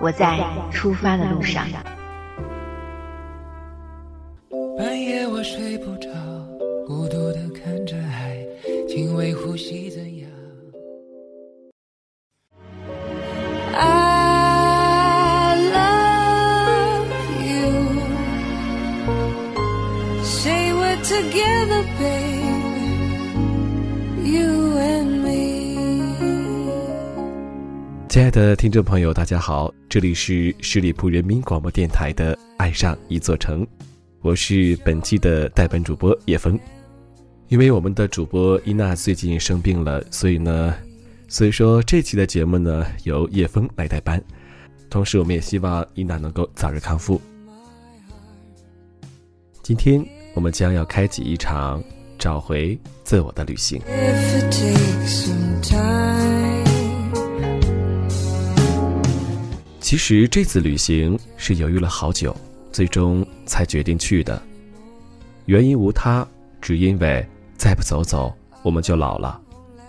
我在出发的路上。半夜我睡不着，孤独的看着海，轻微呼吸怎亲爱的听众朋友，大家好，这里是十里铺人民广播电台的《爱上一座城》。我是本期的代班主播叶峰，因为我们的主播伊娜最近生病了，所以呢，所以说这期的节目呢由叶峰来代班，同时我们也希望伊娜能够早日康复。今天我们将要开启一场找回自我的旅行。其实这次旅行是犹豫了好久。最终才决定去的，原因无他，只因为再不走走，我们就老了；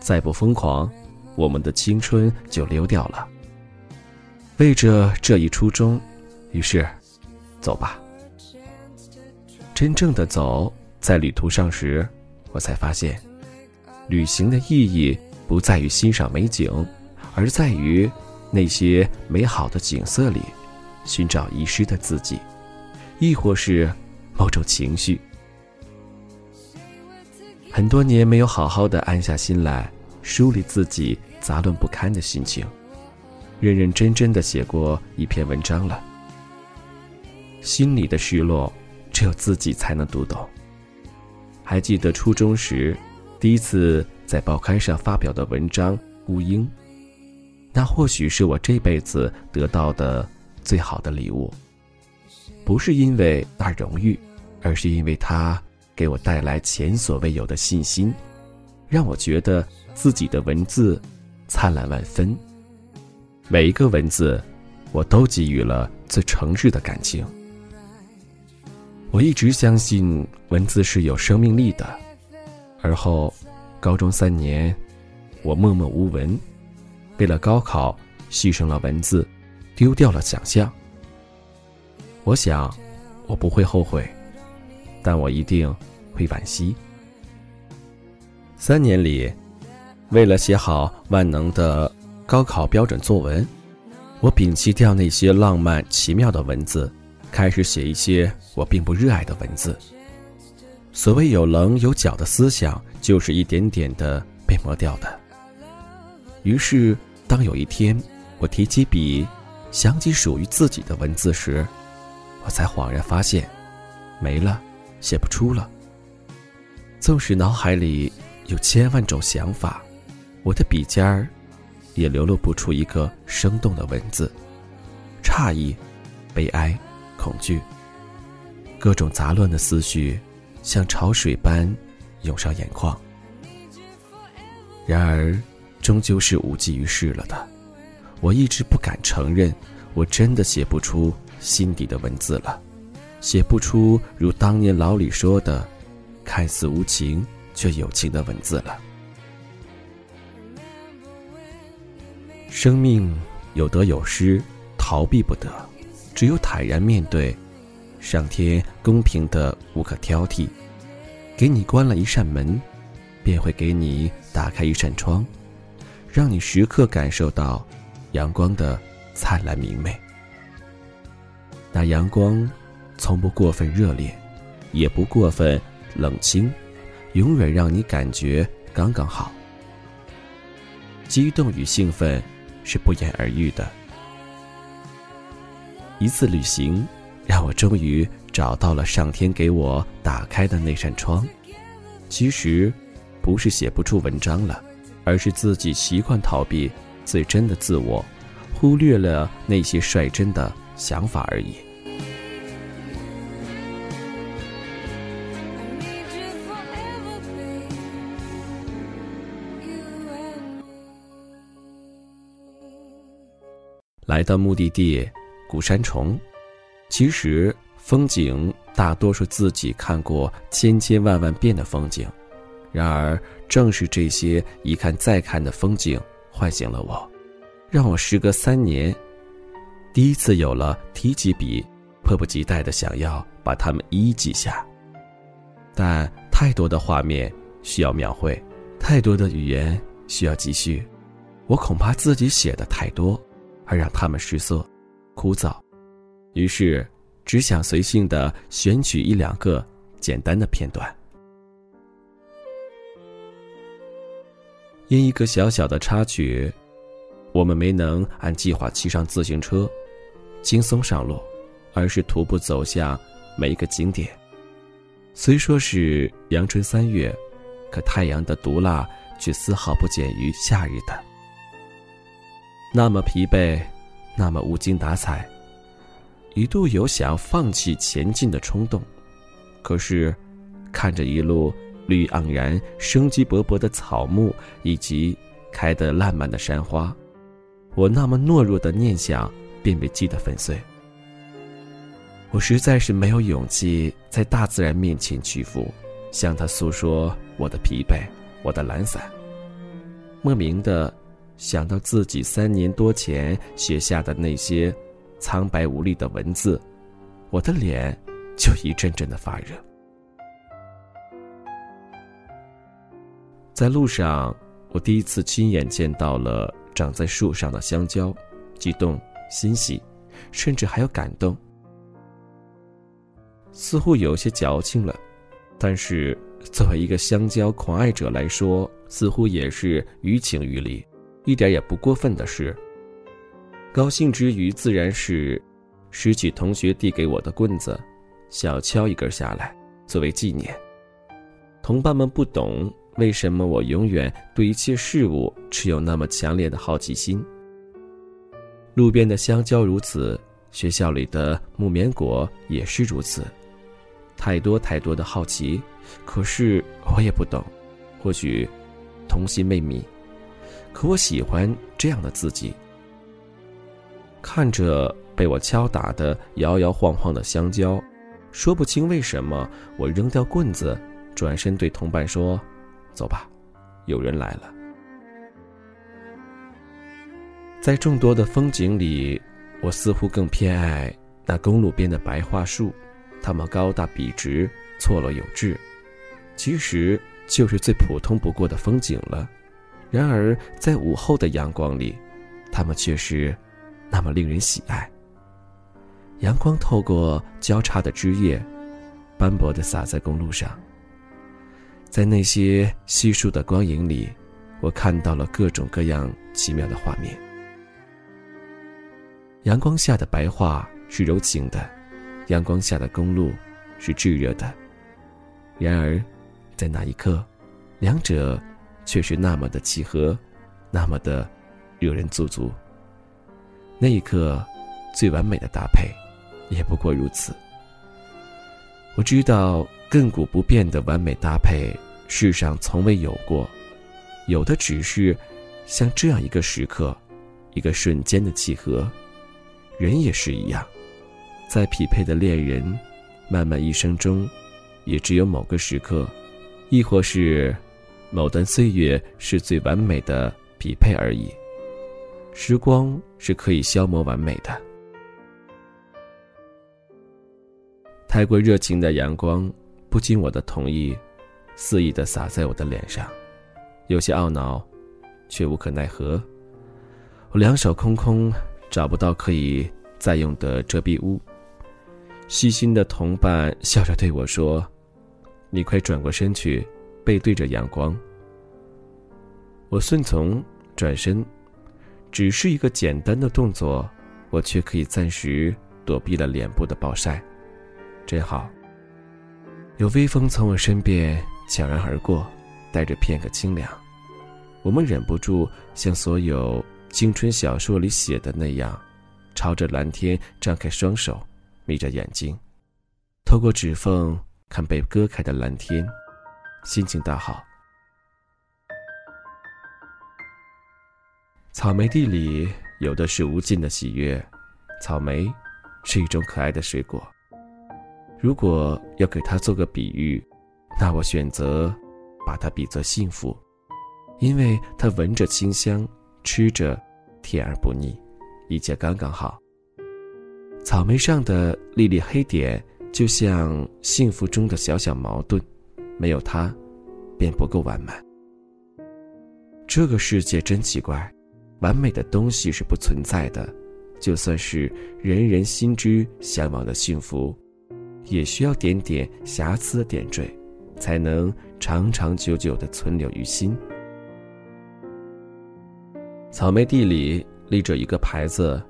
再不疯狂，我们的青春就溜掉了。为着这一初衷，于是，走吧。真正的走在旅途上时，我才发现，旅行的意义不在于欣赏美景，而在于那些美好的景色里，寻找遗失的自己。亦或是某种情绪，很多年没有好好的安下心来梳理自己杂乱不堪的心情，认认真真的写过一篇文章了。心里的失落，只有自己才能读懂。还记得初中时第一次在报刊上发表的文章《孤鹰》，那或许是我这辈子得到的最好的礼物。不是因为那荣誉，而是因为它给我带来前所未有的信心，让我觉得自己的文字灿烂万分。每一个文字，我都给予了最诚挚的感情。我一直相信文字是有生命力的。而后，高中三年，我默默无闻，为了高考牺牲了文字，丢掉了想象。我想，我不会后悔，但我一定会惋惜。三年里，为了写好万能的高考标准作文，我摒弃掉那些浪漫奇妙的文字，开始写一些我并不热爱的文字。所谓有棱有角的思想，就是一点点的被磨掉的。于是，当有一天我提起笔，想起属于自己的文字时，我才恍然发现，没了，写不出了。纵使脑海里有千万种想法，我的笔尖儿也流露不出一个生动的文字。诧异、悲哀、恐惧，各种杂乱的思绪，像潮水般涌上眼眶。然而，终究是无济于事了的。我一直不敢承认，我真的写不出。心底的文字了，写不出如当年老李说的，看似无情却有情的文字了。生命有得有失，逃避不得，只有坦然面对。上天公平的无可挑剔，给你关了一扇门，便会给你打开一扇窗，让你时刻感受到阳光的灿烂明媚。那阳光，从不过分热烈，也不过分冷清，永远让你感觉刚刚好。激动与兴奋是不言而喻的。一次旅行，让我终于找到了上天给我打开的那扇窗。其实，不是写不出文章了，而是自己习惯逃避最真的自我，忽略了那些率真的想法而已。来到目的地古山重，其实风景大多数自己看过千千万万遍的风景，然而正是这些一看再看的风景唤醒了我，让我时隔三年，第一次有了提起笔，迫不及待的想要把它们一一记下。但太多的画面需要描绘，太多的语言需要记叙，我恐怕自己写的太多。而让他们失色、枯燥，于是只想随性的选取一两个简单的片段。因一个小小的插曲，我们没能按计划骑上自行车，轻松上路，而是徒步走向每一个景点。虽说是阳春三月，可太阳的毒辣却丝毫不减于夏日的。那么疲惫，那么无精打采，一度有想放弃前进的冲动。可是，看着一路绿盎然、生机勃勃的草木以及开得烂漫的山花，我那么懦弱的念想便被击得粉碎。我实在是没有勇气在大自然面前屈服，向他诉说我的疲惫、我的懒散。莫名的。想到自己三年多前写下的那些苍白无力的文字，我的脸就一阵阵的发热。在路上，我第一次亲眼见到了长在树上的香蕉，激动、欣喜，甚至还有感动，似乎有些矫情了。但是，作为一个香蕉狂爱者来说，似乎也是于情于理。一点也不过分的事。高兴之余，自然是拾起同学递给我的棍子，小敲一根下来，作为纪念。同伴们不懂为什么我永远对一切事物持有那么强烈的好奇心。路边的香蕉如此，学校里的木棉果也是如此，太多太多的好奇，可是我也不懂，或许童心未泯。可我喜欢这样的自己。看着被我敲打的摇摇晃晃的香蕉，说不清为什么，我扔掉棍子，转身对同伴说：“走吧，有人来了。”在众多的风景里，我似乎更偏爱那公路边的白桦树，它们高大笔直，错落有致，其实就是最普通不过的风景了。然而，在午后的阳光里，它们却是那么令人喜爱。阳光透过交叉的枝叶，斑驳的洒在公路上。在那些稀疏的光影里，我看到了各种各样奇妙的画面。阳光下的白桦是柔情的，阳光下的公路是炙热的。然而，在那一刻，两者。却是那么的契合，那么的惹人驻足。那一刻，最完美的搭配，也不过如此。我知道，亘古不变的完美搭配，世上从未有过，有的只是像这样一个时刻，一个瞬间的契合。人也是一样，在匹配的恋人，漫漫一生中，也只有某个时刻，亦或是。某段岁月是最完美的匹配而已。时光是可以消磨完美的。太过热情的阳光，不经我的同意，肆意的洒在我的脸上，有些懊恼，却无可奈何。我两手空空，找不到可以再用的遮蔽物。细心的同伴笑着对我说：“你快转过身去。”背对着阳光，我顺从转身，只是一个简单的动作，我却可以暂时躲避了脸部的暴晒，真好。有微风从我身边悄然而过，带着片刻清凉，我们忍不住像所有青春小说里写的那样，朝着蓝天张开双手，眯着眼睛，透过指缝看被割开的蓝天，心情大好。草莓地里有的是无尽的喜悦，草莓是一种可爱的水果。如果要给它做个比喻，那我选择把它比作幸福，因为它闻着清香，吃着甜而不腻，一切刚刚好。草莓上的粒粒黑点，就像幸福中的小小矛盾，没有它，便不够完满。这个世界真奇怪。完美的东西是不存在的，就算是人人心之向往的幸福，也需要点点瑕疵的点缀，才能长长久久的存留于心。草莓地里立着一个牌子：“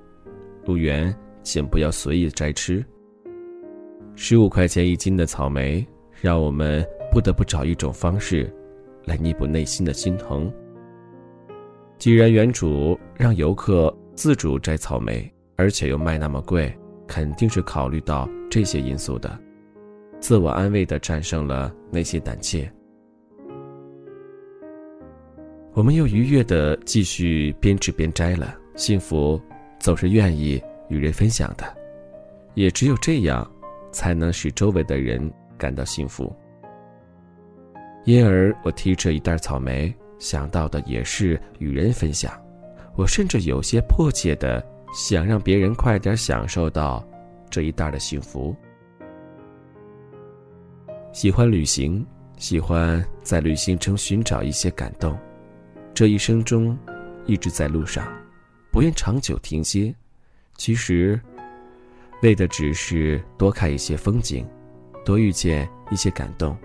入园，请不要随意摘吃。”十五块钱一斤的草莓，让我们不得不找一种方式，来弥补内心的心疼。既然园主让游客自主摘草莓，而且又卖那么贵，肯定是考虑到这些因素的。自我安慰的战胜了那些胆怯。我们又愉悦的继续边吃边摘了。幸福总是愿意与人分享的，也只有这样，才能使周围的人感到幸福。因而，我提着一袋草莓。想到的也是与人分享，我甚至有些迫切的想让别人快点享受到这一袋的幸福。喜欢旅行，喜欢在旅行中寻找一些感动。这一生中，一直在路上，不愿长久停歇。其实，为的只是多看一些风景，多遇见一些感动。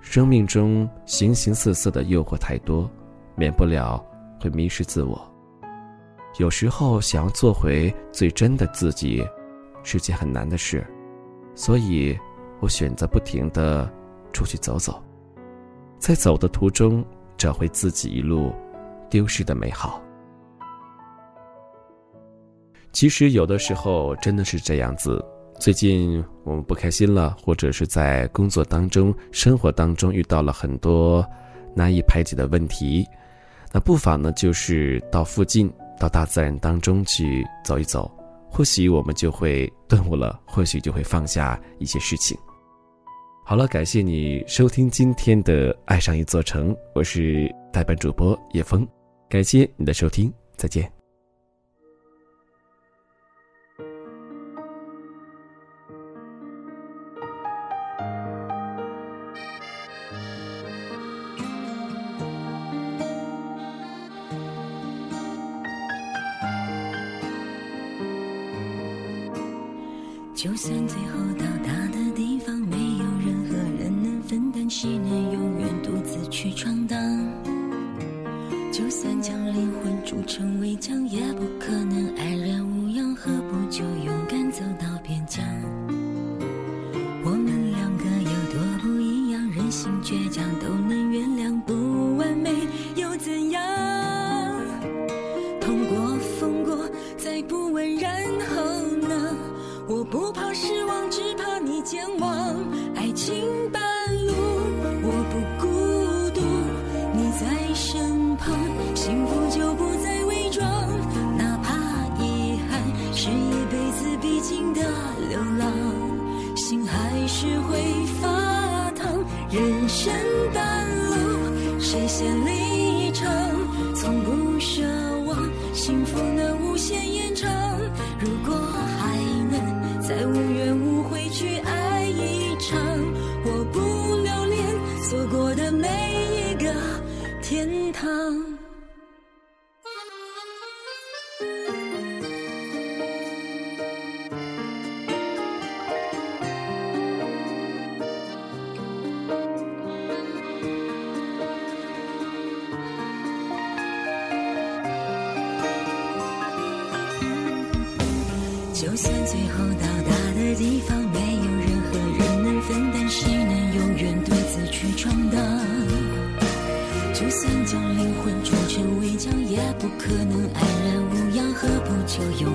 生命中形形色色的诱惑太多，免不了会迷失自我。有时候想要做回最真的自己，是件很难的事，所以我选择不停的出去走走，在走的途中找回自己一路丢失的美好。其实有的时候真的是这样子。最近我们不开心了，或者是在工作当中、生活当中遇到了很多难以排解的问题，那不妨呢，就是到附近、到大自然当中去走一走，或许我们就会顿悟了，或许就会放下一些事情。好了，感谢你收听今天的《爱上一座城》，我是代班主播叶峰，感谢你的收听，再见。去闯荡？就算将灵魂铸成围墙，也不可能安然无恙。何不就用堂。不可能安然无恙何不就有？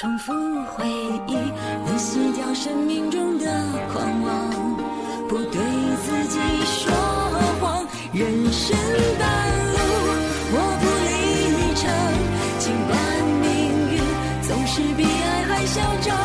重复回忆能洗掉生命中的狂妄不对自己说谎人生半路我不离场尽管命运总是比爱还嚣张